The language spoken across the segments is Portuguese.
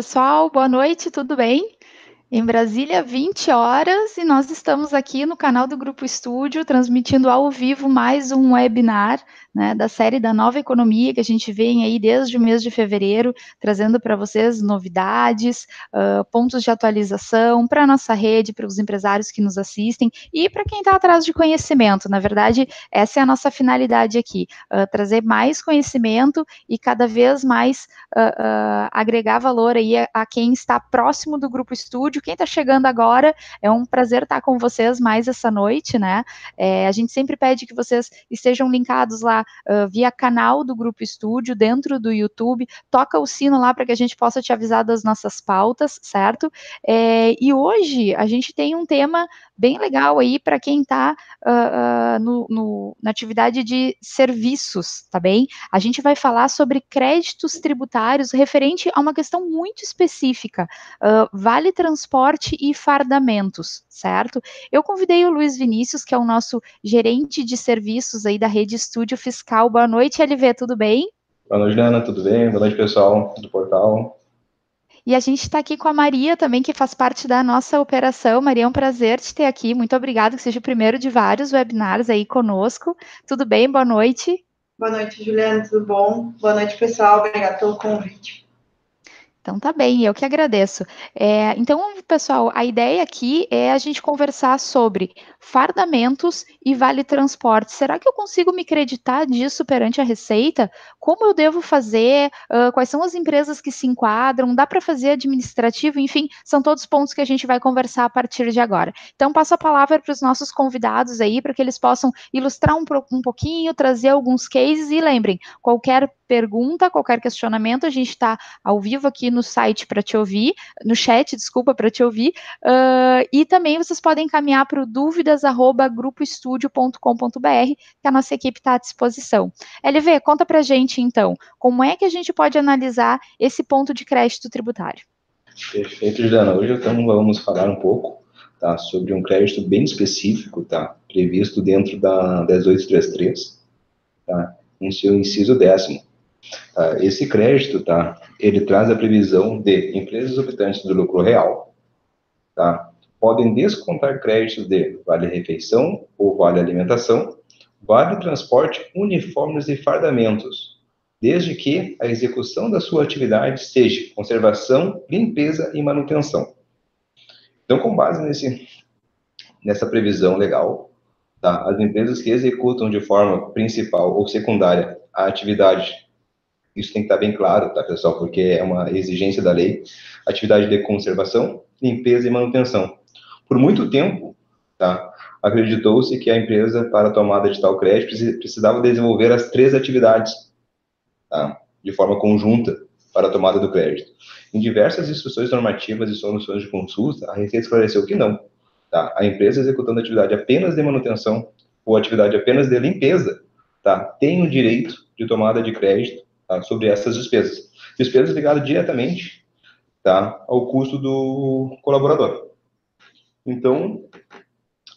pessoal, boa noite, tudo bem? Em Brasília, 20 horas, e nós estamos aqui no canal do Grupo Estúdio, transmitindo ao vivo mais um webinar né, da série da nova economia, que a gente vem aí desde o mês de fevereiro, trazendo para vocês novidades, uh, pontos de atualização para a nossa rede, para os empresários que nos assistem e para quem está atrás de conhecimento. Na verdade, essa é a nossa finalidade aqui: uh, trazer mais conhecimento e cada vez mais uh, agregar valor aí a, a quem está próximo do Grupo Estúdio quem está chegando agora, é um prazer estar com vocês mais essa noite, né? É, a gente sempre pede que vocês estejam linkados lá uh, via canal do Grupo Estúdio, dentro do YouTube, toca o sino lá para que a gente possa te avisar das nossas pautas, certo? É, e hoje a gente tem um tema bem legal aí para quem está uh, uh, na atividade de serviços, tá bem? A gente vai falar sobre créditos tributários referente a uma questão muito específica, uh, vale transporte e fardamentos, certo? Eu convidei o Luiz Vinícius, que é o nosso gerente de serviços aí da Rede Estúdio Fiscal. Boa noite, LV, tudo bem? Boa noite, Juliana, tudo bem? Boa noite, pessoal do portal. E a gente está aqui com a Maria também, que faz parte da nossa operação. Maria, é um prazer te ter aqui. Muito obrigada, que seja o primeiro de vários webinars aí conosco. Tudo bem? Boa noite. Boa noite, Juliana, tudo bom? Boa noite, pessoal. Obrigada pelo convite. Então tá bem, eu que agradeço. É, então, pessoal, a ideia aqui é a gente conversar sobre fardamentos e vale transporte. Será que eu consigo me creditar disso perante a Receita? Como eu devo fazer? Uh, quais são as empresas que se enquadram? Dá para fazer administrativo? Enfim, são todos pontos que a gente vai conversar a partir de agora. Então, passo a palavra para os nossos convidados aí, para que eles possam ilustrar um, um pouquinho, trazer alguns cases e lembrem, qualquer pergunta, qualquer questionamento, a gente está ao vivo aqui no site para te ouvir, no chat, desculpa, para te ouvir, uh, e também vocês podem encaminhar para o dúvidas@grupoestudio.com.br, que a nossa equipe está à disposição. LV, conta para gente então, como é que a gente pode analisar esse ponto de crédito tributário? Perfeito, Juliana. Hoje então vamos falar um pouco tá, sobre um crédito bem específico, tá, previsto dentro da 10833, tá, em seu inciso décimo, Tá? Esse crédito, tá? Ele traz a previsão de empresas optantes do lucro real, tá? Podem descontar créditos de vale refeição ou vale alimentação, vale transporte, uniformes e fardamentos, desde que a execução da sua atividade seja conservação, limpeza e manutenção. Então, com base nesse, nessa previsão legal, tá? as empresas que executam de forma principal ou secundária a atividade isso tem que estar bem claro, tá, pessoal? Porque é uma exigência da lei. Atividade de conservação, limpeza e manutenção. Por muito tempo, tá, acreditou-se que a empresa, para tomada de tal crédito, precisava desenvolver as três atividades, tá, de forma conjunta, para a tomada do crédito. Em diversas instruções normativas e soluções de consulta, a Receita esclareceu que não. Tá? A empresa executando atividade apenas de manutenção ou atividade apenas de limpeza tá? tem o direito de tomada de crédito tá, sobre essas despesas. Despesas ligadas diretamente tá, ao custo do colaborador. Então,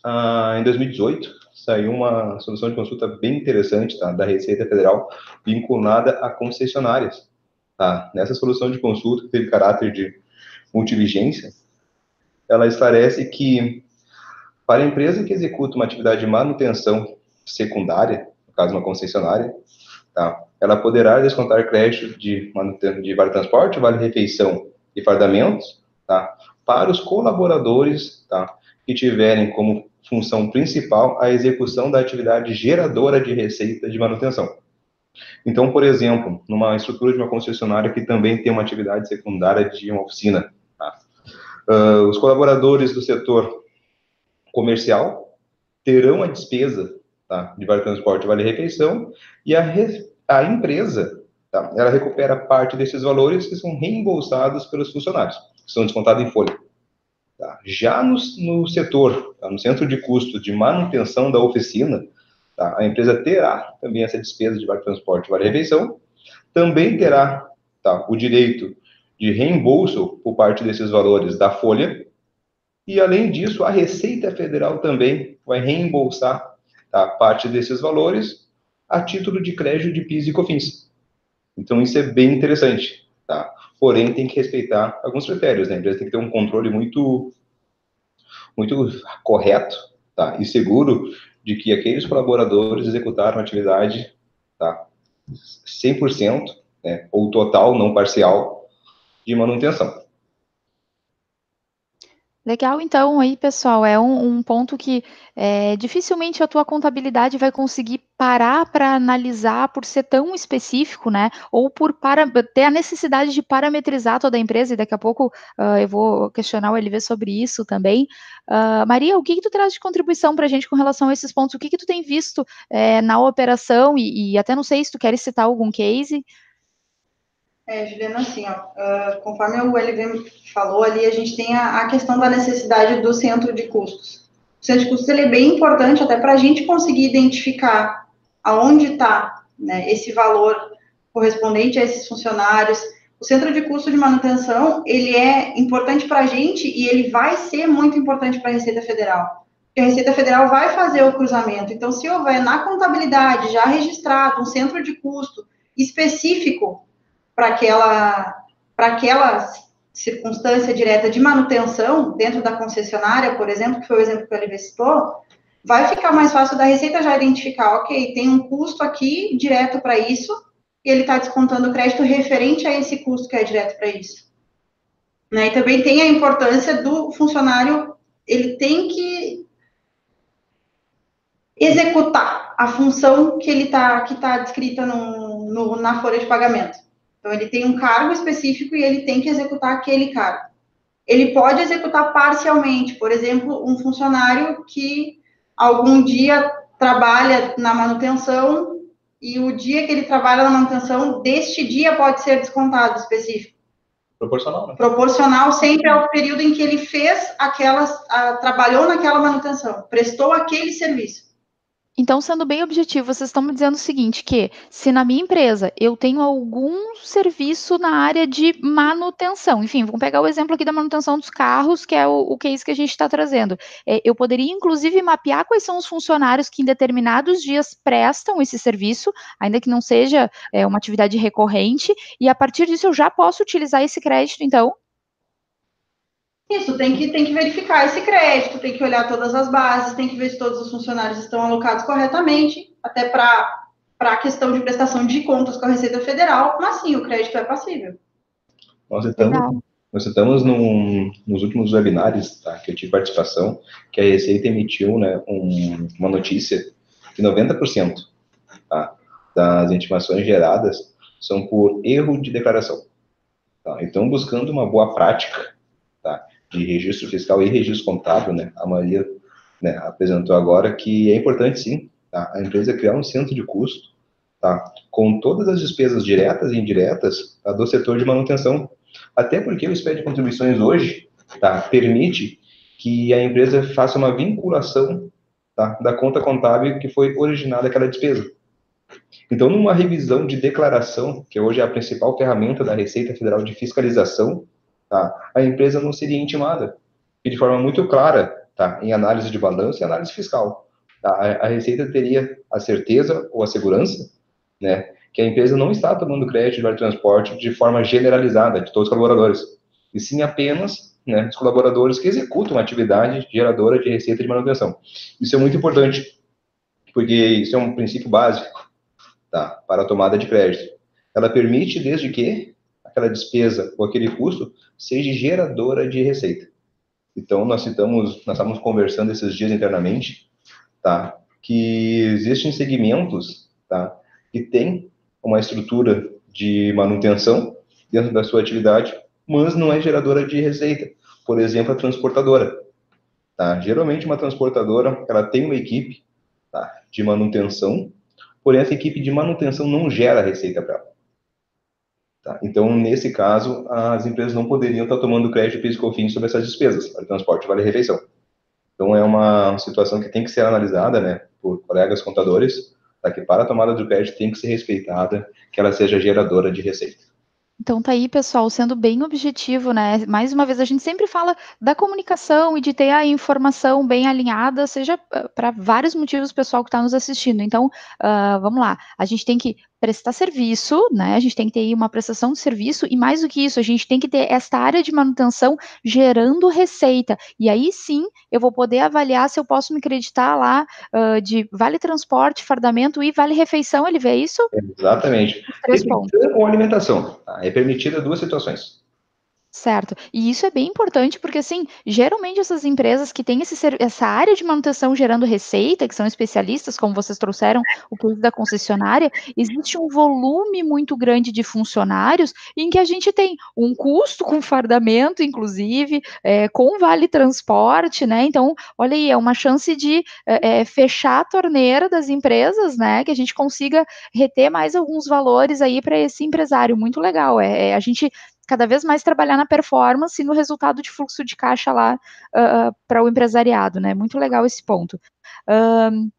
ah, em 2018, saiu uma solução de consulta bem interessante tá, da Receita Federal vinculada a concessionárias. Tá? Nessa solução de consulta, que teve caráter de multivigência, ela esclarece que para a empresa que executa uma atividade de manutenção secundária, no caso uma concessionária, tá? ela poderá descontar crédito de, de vale transporte, vale refeição e fardamentos, tá? Para os colaboradores, tá? Que tiverem como função principal a execução da atividade geradora de receita de manutenção. Então, por exemplo, numa estrutura de uma concessionária que também tem uma atividade secundária de uma oficina, tá? uh, os colaboradores do setor comercial terão a despesa tá, de vale transporte, vale refeição e a a empresa, tá, ela recupera parte desses valores que são reembolsados pelos funcionários, são descontados em folha. Tá? Já no, no setor, tá, no centro de custo de manutenção da oficina, tá, a empresa terá também essa despesa de vale transporte, vale refeição, também terá tá, o direito de reembolso por parte desses valores da folha, e além disso, a Receita Federal também vai reembolsar tá, parte desses valores a título de crédito de PIS e COFINS. Então, isso é bem interessante. Tá? Porém, tem que respeitar alguns critérios, né? A empresa tem que ter um controle muito, muito correto, tá? E seguro de que aqueles colaboradores executaram a atividade, tá? 100%, né? Ou total, não parcial, de manutenção. Legal, então, aí, pessoal, é um, um ponto que é, dificilmente a tua contabilidade vai conseguir parar para analisar por ser tão específico, né? Ou por para, ter a necessidade de parametrizar toda a empresa, e daqui a pouco uh, eu vou questionar o LV sobre isso também. Uh, Maria, o que, que tu traz de contribuição para a gente com relação a esses pontos? O que, que tu tem visto é, na operação, e, e até não sei se tu queres citar algum case. É, Juliana, assim, ó, uh, conforme o LV falou ali, a gente tem a, a, questão da necessidade do centro de custos. O centro de custos ele é bem importante até para a gente conseguir identificar aonde está né, esse valor correspondente a esses funcionários. O centro de custo de manutenção, ele é importante para a gente e ele vai ser muito importante para a Receita Federal. Porque a Receita Federal vai fazer o cruzamento. Então, se houver na contabilidade já registrado um centro de custo específico para aquela, para aquela circunstância direta de manutenção dentro da concessionária, por exemplo, que foi o exemplo que ele citou, vai ficar mais fácil da Receita já identificar, ok, tem um custo aqui direto para isso, e ele está descontando o crédito referente a esse custo que é direto para isso. Né? E também tem a importância do funcionário, ele tem que executar a função que ele está que tá descrita no, no, na folha de pagamento. Então, ele tem um cargo específico e ele tem que executar aquele cargo. Ele pode executar parcialmente, por exemplo, um funcionário que algum dia trabalha na manutenção e o dia que ele trabalha na manutenção, deste dia pode ser descontado específico. Proporcional, né? Proporcional sempre ao período em que ele fez aquelas, a, trabalhou naquela manutenção, prestou aquele serviço. Então, sendo bem objetivo, vocês estão me dizendo o seguinte, que se na minha empresa eu tenho algum serviço na área de manutenção, enfim, vamos pegar o exemplo aqui da manutenção dos carros, que é o, o case que a gente está trazendo. É, eu poderia, inclusive, mapear quais são os funcionários que em determinados dias prestam esse serviço, ainda que não seja é, uma atividade recorrente, e a partir disso eu já posso utilizar esse crédito, então, isso, tem que, tem que verificar esse crédito, tem que olhar todas as bases, tem que ver se todos os funcionários estão alocados corretamente, até para a questão de prestação de contas com a Receita Federal, mas sim, o crédito é passível. Nós estamos, nós estamos num, nos últimos webinários tá, que eu tive participação, que a Receita emitiu né, um, uma notícia que 90% tá, das intimações geradas são por erro de declaração. Tá? Então, buscando uma boa prática? De registro fiscal e registro contábil, né, a Maria né, apresentou agora que é importante sim tá, a empresa criar um centro de custo tá, com todas as despesas diretas e indiretas tá, do setor de manutenção. Até porque o SPED de contribuições hoje tá, permite que a empresa faça uma vinculação tá, da conta contábil que foi originada aquela despesa. Então, numa revisão de declaração, que hoje é a principal ferramenta da Receita Federal de Fiscalização, tá? a empresa não seria intimada. E de forma muito clara, tá? em análise de balanço e análise fiscal. Tá? A, a Receita teria a certeza ou a segurança né, que a empresa não está tomando crédito de transporte de forma generalizada de todos os colaboradores, e sim apenas né, dos colaboradores que executam atividade geradora de receita de manutenção. Isso é muito importante, porque isso é um princípio básico tá, para a tomada de crédito. Ela permite, desde que aquela despesa ou aquele custo seja geradora de receita. Então, nós estamos, nós estamos conversando esses dias internamente, tá? Que existem segmentos, tá? Que tem uma estrutura de manutenção dentro da sua atividade, mas não é geradora de receita. Por exemplo, a transportadora. Tá? Geralmente, uma transportadora, ela tem uma equipe tá? de manutenção, porém, essa equipe de manutenção não gera receita para ela. Tá? Então, nesse caso, as empresas não poderiam estar tomando crédito PIS sobre essas despesas, para transporte vale refeição. Então, é uma situação que tem que ser analisada né, por colegas contadores, tá? que para a tomada do crédito tem que ser respeitada, que ela seja geradora de receita. Então tá aí, pessoal, sendo bem objetivo, né? Mais uma vez, a gente sempre fala da comunicação e de ter a informação bem alinhada, seja para vários motivos, pessoal que está nos assistindo. Então, uh, vamos lá, a gente tem que prestar serviço, né? A gente tem que ter uma prestação de serviço e mais do que isso, a gente tem que ter esta área de manutenção gerando receita. E aí sim, eu vou poder avaliar se eu posso me creditar lá uh, de vale transporte, fardamento e vale refeição. Ele vê isso? Exatamente. Três pontos. Ou alimentação. Tá? É permitida duas situações. Certo. E isso é bem importante porque, assim, geralmente essas empresas que têm esse, essa área de manutenção gerando receita, que são especialistas, como vocês trouxeram o caso da concessionária, existe um volume muito grande de funcionários em que a gente tem um custo com fardamento, inclusive, é, com vale transporte, né? Então, olha aí, é uma chance de é, fechar a torneira das empresas, né? Que a gente consiga reter mais alguns valores aí para esse empresário. Muito legal. É, é a gente cada vez mais trabalhar na performance e no resultado de fluxo de caixa lá uh, para o empresariado, né? Muito legal esse ponto. Um,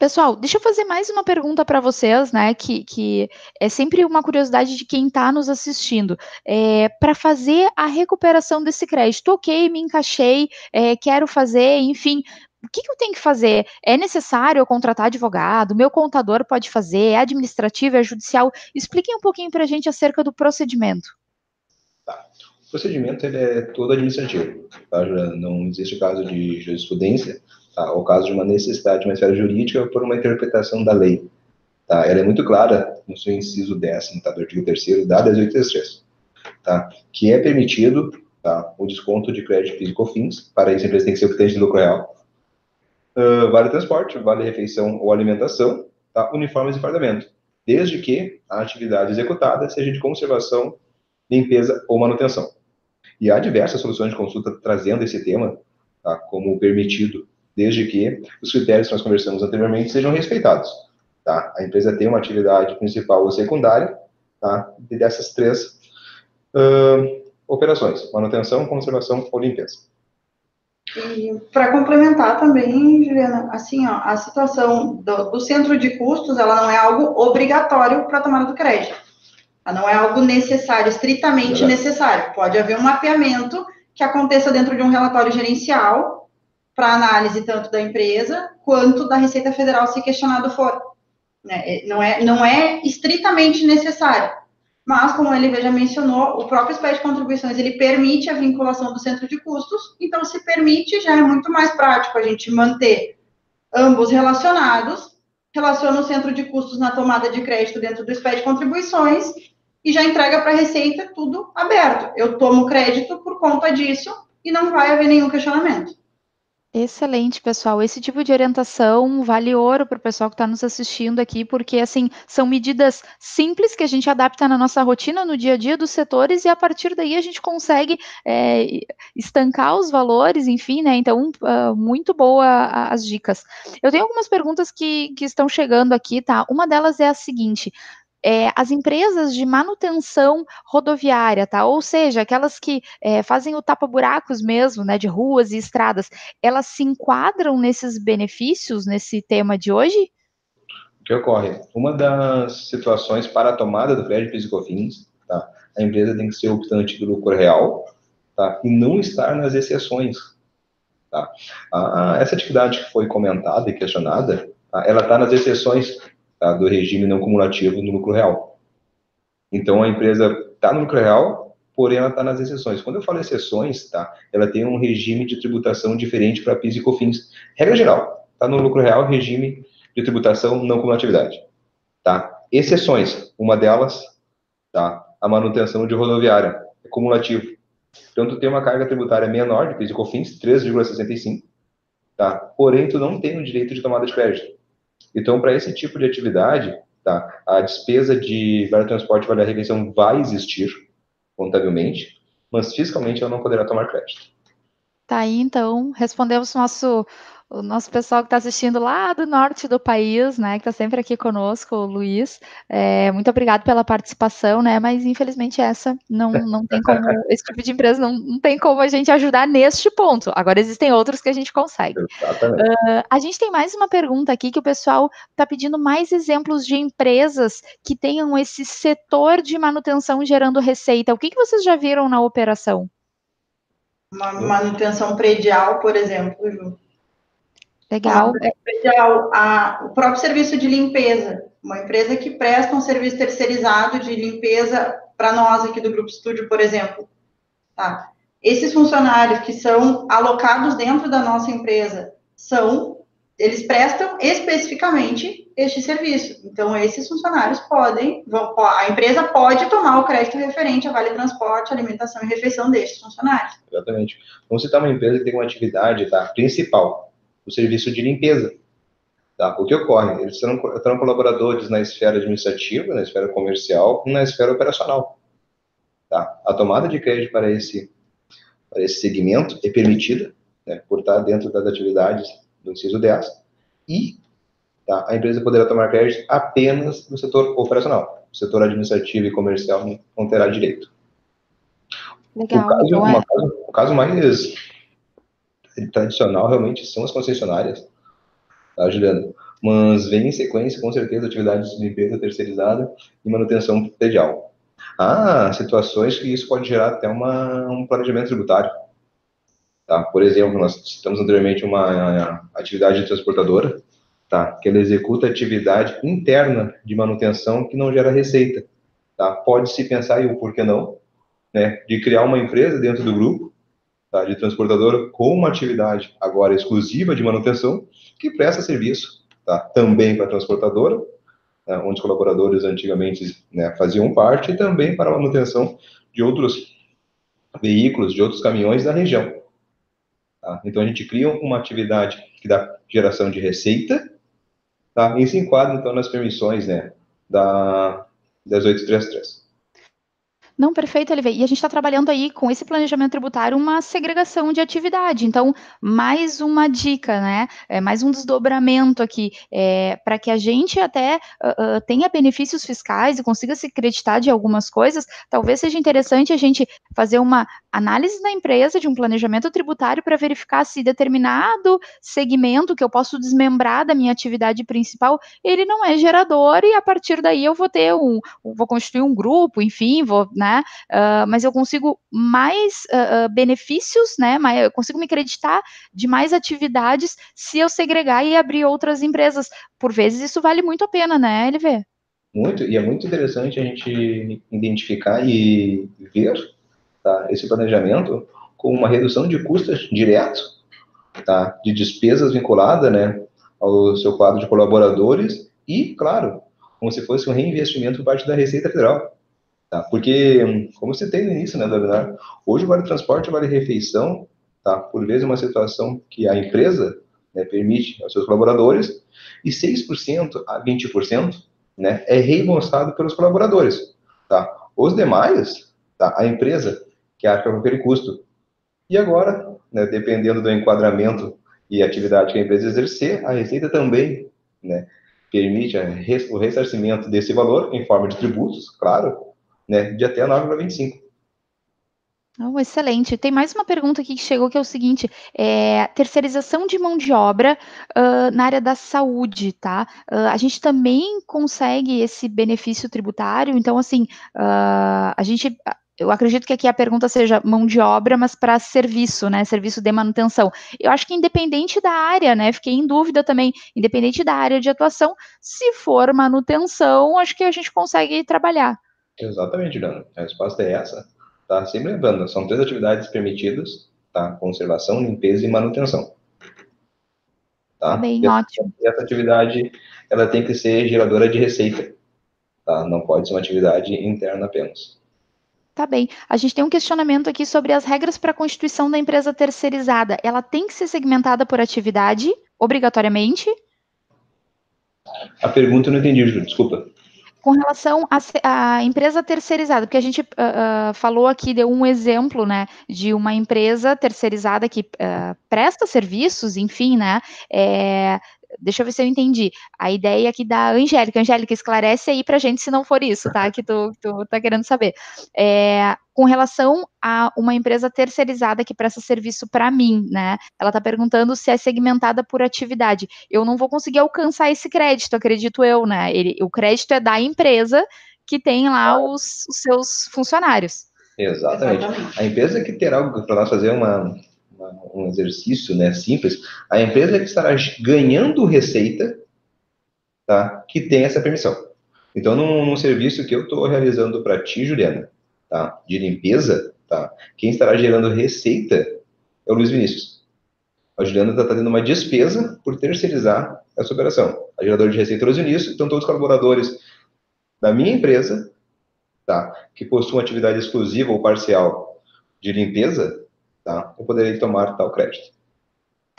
Pessoal, deixa eu fazer mais uma pergunta para vocês, né? Que, que, é sempre uma curiosidade de quem está nos assistindo. É, para fazer a recuperação desse crédito, ok, me encaixei, é, quero fazer, enfim. O que, que, eu tenho que fazer? É necessário eu contratar advogado? Meu contador pode fazer? É administrativo? É judicial? Expliquem um pouquinho para a gente acerca do procedimento. Tá. O procedimento ele é todo administrativo. Tá? Não existe caso de jurisprudência, tá? ou caso de uma necessidade de uma esfera jurídica por uma interpretação da lei. Tá? Ela é muito clara no seu inciso décimo, tá? do artigo 3 da 1833, tá? que é permitido tá? o desconto de crédito físico fins, para isso a empresa tem que ser optante de lucro real, uh, vale transporte, vale refeição ou alimentação, tá? uniformes e fardamento, desde que a atividade executada seja de conservação limpeza ou manutenção. E há diversas soluções de consulta trazendo esse tema tá, como permitido, desde que os critérios que nós conversamos anteriormente sejam respeitados. Tá? A empresa tem uma atividade principal ou secundária tá, dessas três uh, operações: manutenção, conservação ou limpeza. Para complementar também, Juliana, assim, ó, a situação do, do centro de custos, ela não é algo obrigatório para a tomada do crédito não é algo necessário, estritamente necessário. Pode haver um mapeamento que aconteça dentro de um relatório gerencial para análise tanto da empresa quanto da Receita Federal, se questionado for. Né? É, não, é, não é estritamente necessário. Mas, como ele já mencionou, o próprio SPED de contribuições, ele permite a vinculação do centro de custos, então, se permite, já é muito mais prático a gente manter ambos relacionados, relaciona o centro de custos na tomada de crédito dentro do SPED contribuições e já entrega para a Receita tudo aberto. Eu tomo crédito por conta disso e não vai haver nenhum questionamento. Excelente, pessoal. Esse tipo de orientação vale ouro para o pessoal que está nos assistindo aqui, porque assim são medidas simples que a gente adapta na nossa rotina, no dia a dia dos setores, e a partir daí a gente consegue é, estancar os valores, enfim, né? Então, uh, muito boa as dicas. Eu tenho algumas perguntas que, que estão chegando aqui, tá? Uma delas é a seguinte: é, as empresas de manutenção rodoviária, tá? Ou seja, aquelas que é, fazem o tapa-buracos mesmo, né, de ruas e estradas, elas se enquadram nesses benefícios, nesse tema de hoje? O que ocorre? Uma das situações para a tomada do crédito piscofins, tá? A empresa tem que ser optante do lucro real, tá? E não estar nas exceções, tá? A, a, essa atividade que foi comentada e questionada, tá? ela está nas exceções tá, do regime não cumulativo no lucro real. Então, a empresa está no lucro real, porém ela está nas exceções. Quando eu falo exceções, tá, ela tem um regime de tributação diferente para PIS e COFINS. Regra geral, está no lucro real, regime de tributação não cumulatividade. Tá? Exceções, uma delas, tá, a manutenção de rodoviária, é cumulativo. Então, tu tem uma carga tributária menor de PIS e COFINS, 3,65, tá? porém tu não tem o direito de tomada de crédito. Então, para esse tipo de atividade, tá, a despesa de vale transporte e vale refeição vai existir contabilmente, mas fiscalmente ela não poderá tomar crédito. Tá aí, então, respondemos nosso o nosso pessoal que está assistindo lá do norte do país, né, que está sempre aqui conosco, o Luiz. É, muito obrigado pela participação, né? Mas infelizmente essa não, não tem como, esse tipo de empresa não, não tem como a gente ajudar neste ponto. Agora existem outros que a gente consegue. Uh, a gente tem mais uma pergunta aqui que o pessoal está pedindo mais exemplos de empresas que tenham esse setor de manutenção gerando receita. O que, que vocês já viram na operação? Uma manutenção predial, por exemplo, Ju. Legal. A, a, o próprio serviço de limpeza. uma empresa que presta um serviço terceirizado de limpeza para nós aqui do Grupo Estúdio, por exemplo. Tá? Esses funcionários que são alocados dentro da nossa empresa são, eles prestam especificamente este serviço. Então, esses funcionários podem, vão, a empresa pode tomar o crédito referente a vale transporte, alimentação e refeição destes funcionários. Exatamente. Vamos citar uma empresa que tem uma atividade tá, principal, o serviço de limpeza. Tá? O que ocorre? Eles serão, terão colaboradores na esfera administrativa, na esfera comercial e na esfera operacional. Tá? A tomada de crédito para esse, para esse segmento é permitida, né, por estar dentro das atividades do inciso 10, e tá, a empresa poderá tomar crédito apenas no setor operacional. O setor administrativo e comercial não terá direito. Legal. O caso, então é... o caso mais tradicional realmente são as concessionárias, tá, Juliana? Mas vem em sequência, com certeza, atividades de limpeza terceirizada e manutenção predial. Há situações que isso pode gerar até uma, um planejamento tributário. Tá? Por exemplo, nós citamos anteriormente uma atividade transportadora, tá? que ela executa atividade interna de manutenção que não gera receita. Tá? Pode-se pensar, e o porquê não, né, de criar uma empresa dentro do grupo tá, de transportadora com uma atividade agora exclusiva de manutenção que presta serviço tá, também para a transportadora né, onde os colaboradores antigamente né, faziam parte, e também para a manutenção de outros veículos, de outros caminhões da região. Tá? Então, a gente cria uma atividade que dá geração de receita, tá? e se enquadra, então, nas permissões né, da 10833. Não, perfeito, Olivia. E a gente está trabalhando aí com esse planejamento tributário uma segregação de atividade. Então, mais uma dica, né? É, mais um desdobramento aqui, é, para que a gente até uh, uh, tenha benefícios fiscais e consiga se creditar de algumas coisas, talvez seja interessante a gente fazer uma análise da empresa de um planejamento tributário para verificar se determinado segmento que eu posso desmembrar da minha atividade principal, ele não é gerador, e a partir daí eu vou ter um, vou constituir um grupo, enfim, vou, né? Né? Uh, mas eu consigo mais uh, benefícios, né? Eu consigo me acreditar de mais atividades se eu segregar e abrir outras empresas. Por vezes isso vale muito a pena, né, LV? Muito, e é muito interessante a gente identificar e ver tá, esse planejamento com uma redução de custos direto, tá, de despesas vinculada, né, ao seu quadro de colaboradores e, claro, como se fosse um reinvestimento por parte da Receita Federal. Tá? Porque, como você tem no início né, do webinar, hoje o Vale Transporte o Vale Refeição, tá? por vezes, é uma situação que a empresa né, permite aos seus colaboradores, e 6% a 20% né, é reembolsado pelos colaboradores. Tá? Os demais, tá? a empresa que arca com aquele custo. E agora, né, dependendo do enquadramento e atividade que a empresa exercer, a Receita também né, permite o ressarcimento desse valor em forma de tributos, claro, né, de até 9,25. Oh, excelente. Tem mais uma pergunta aqui que chegou que é o seguinte: é, terceirização de mão de obra uh, na área da saúde, tá? Uh, a gente também consegue esse benefício tributário, então, assim, uh, a gente. Eu acredito que aqui a pergunta seja mão de obra, mas para serviço, né? Serviço de manutenção. Eu acho que independente da área, né? Fiquei em dúvida também, independente da área de atuação, se for manutenção, acho que a gente consegue trabalhar. Exatamente, Juliana. A resposta é essa. Tá? Sempre lembrando, são três atividades permitidas, tá? Conservação, limpeza e manutenção. Tá? Bem, essa, ótimo. Essa atividade, ela tem que ser geradora de receita, tá? Não pode ser uma atividade interna apenas. Tá bem. A gente tem um questionamento aqui sobre as regras para a constituição da empresa terceirizada. Ela tem que ser segmentada por atividade, obrigatoriamente? A pergunta eu não entendi, Júlio, desculpa com relação à empresa terceirizada, porque a gente uh, uh, falou aqui, deu um exemplo, né, de uma empresa terceirizada que uh, presta serviços, enfim, né, é, deixa eu ver se eu entendi. A ideia aqui da Angélica. Angélica, esclarece aí pra gente se não for isso, tá? Que tu, tu tá querendo saber. É, com relação a uma empresa terceirizada que presta serviço para mim, né? Ela tá perguntando se é segmentada por atividade. Eu não vou conseguir alcançar esse crédito, acredito eu, né? Ele, o crédito é da empresa que tem lá os, os seus funcionários. Exatamente. A empresa que terá para nós fazer uma, um exercício né, simples, a empresa que estará ganhando receita tá, que tem essa permissão. Então, num, num serviço que eu estou realizando para ti, Juliana, tá, de limpeza, tá, quem estará gerando receita é o Luiz Vinícius. A Juliana está tendo uma despesa por terceirizar essa operação. A geradora de receita é o Luiz Vinícius, então todos os colaboradores da minha empresa, tá, que possuam atividade exclusiva ou parcial de limpeza, tá, eu poderei tomar tal crédito.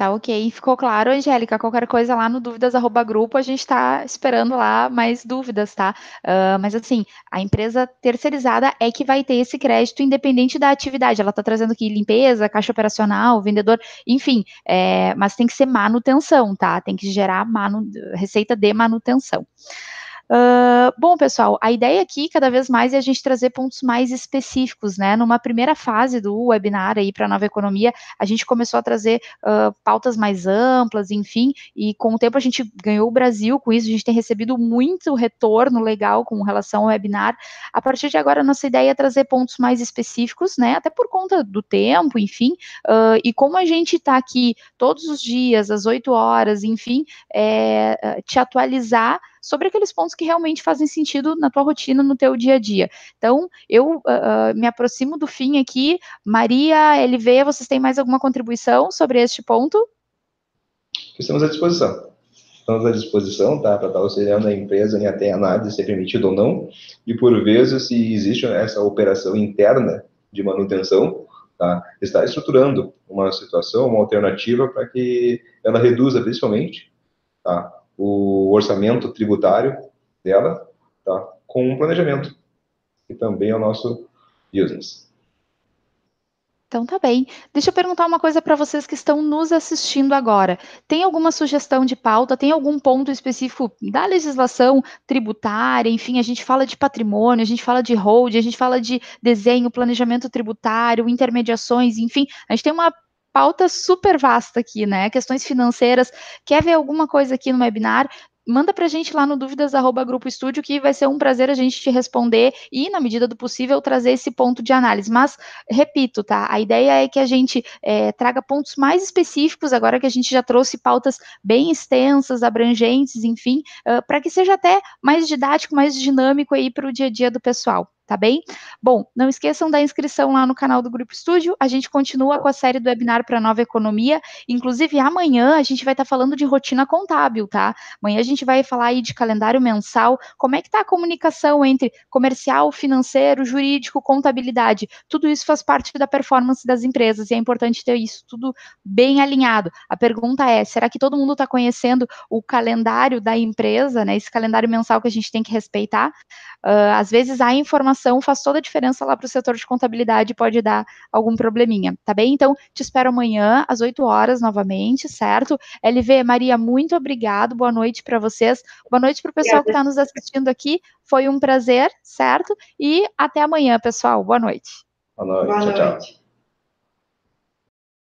Tá ok, ficou claro, Angélica. Qualquer coisa lá no dúvidas arroba grupo, a gente está esperando lá mais dúvidas, tá? Uh, mas assim, a empresa terceirizada é que vai ter esse crédito independente da atividade. Ela está trazendo aqui limpeza, caixa operacional, vendedor, enfim, é, mas tem que ser manutenção, tá? Tem que gerar manu, receita de manutenção. Uh, bom, pessoal, a ideia aqui, cada vez mais, é a gente trazer pontos mais específicos, né? Numa primeira fase do webinar aí para a nova economia, a gente começou a trazer uh, pautas mais amplas, enfim, e com o tempo a gente ganhou o Brasil com isso, a gente tem recebido muito retorno legal com relação ao webinar. A partir de agora, nossa ideia é trazer pontos mais específicos, né? Até por conta do tempo, enfim, uh, e como a gente está aqui todos os dias, às 8 horas, enfim, é, te atualizar sobre aqueles pontos que realmente fazem sentido na tua rotina, no teu dia a dia. Então, eu uh, me aproximo do fim aqui. Maria, LV, vocês têm mais alguma contribuição sobre este ponto? Estamos à disposição. Estamos à disposição, tá, para estar auxiliando a empresa em até análise se é permitido ou não, e por vezes, se existe essa operação interna de manutenção, tá, está estruturando uma situação, uma alternativa para que ela reduza, principalmente, tá, o orçamento tributário dela, tá? com um planejamento, que também é o nosso business. Então tá bem. Deixa eu perguntar uma coisa para vocês que estão nos assistindo agora. Tem alguma sugestão de pauta? Tem algum ponto específico da legislação tributária? Enfim, a gente fala de patrimônio, a gente fala de hold, a gente fala de desenho, planejamento tributário, intermediações, enfim, a gente tem uma pauta super vasta aqui, né? Questões financeiras. Quer ver alguma coisa aqui no webinar? manda para a gente lá no dúvidas arroba grupo estúdio que vai ser um prazer a gente te responder e na medida do possível trazer esse ponto de análise. Mas repito, tá? A ideia é que a gente é, traga pontos mais específicos agora que a gente já trouxe pautas bem extensas, abrangentes, enfim, uh, para que seja até mais didático, mais dinâmico aí para o dia a dia do pessoal tá bem? Bom, não esqueçam da inscrição lá no canal do Grupo Estúdio. A gente continua com a série do webinar para Nova Economia. Inclusive, amanhã a gente vai estar tá falando de rotina contábil, tá? Amanhã a gente vai falar aí de calendário mensal, como é que está a comunicação entre comercial, financeiro, jurídico, contabilidade. Tudo isso faz parte da performance das empresas e é importante ter isso tudo bem alinhado. A pergunta é: será que todo mundo está conhecendo o calendário da empresa, né? Esse calendário mensal que a gente tem que respeitar? Uh, às vezes a informação informação faz toda a diferença lá para o setor de contabilidade, pode dar algum probleminha, tá bem? Então, te espero amanhã, às 8 horas, novamente, certo? LV, Maria, muito obrigado, boa noite para vocês, boa noite para o pessoal que está nos assistindo aqui, foi um prazer, certo? E até amanhã, pessoal, boa noite. Boa noite, boa tchau, noite. tchau.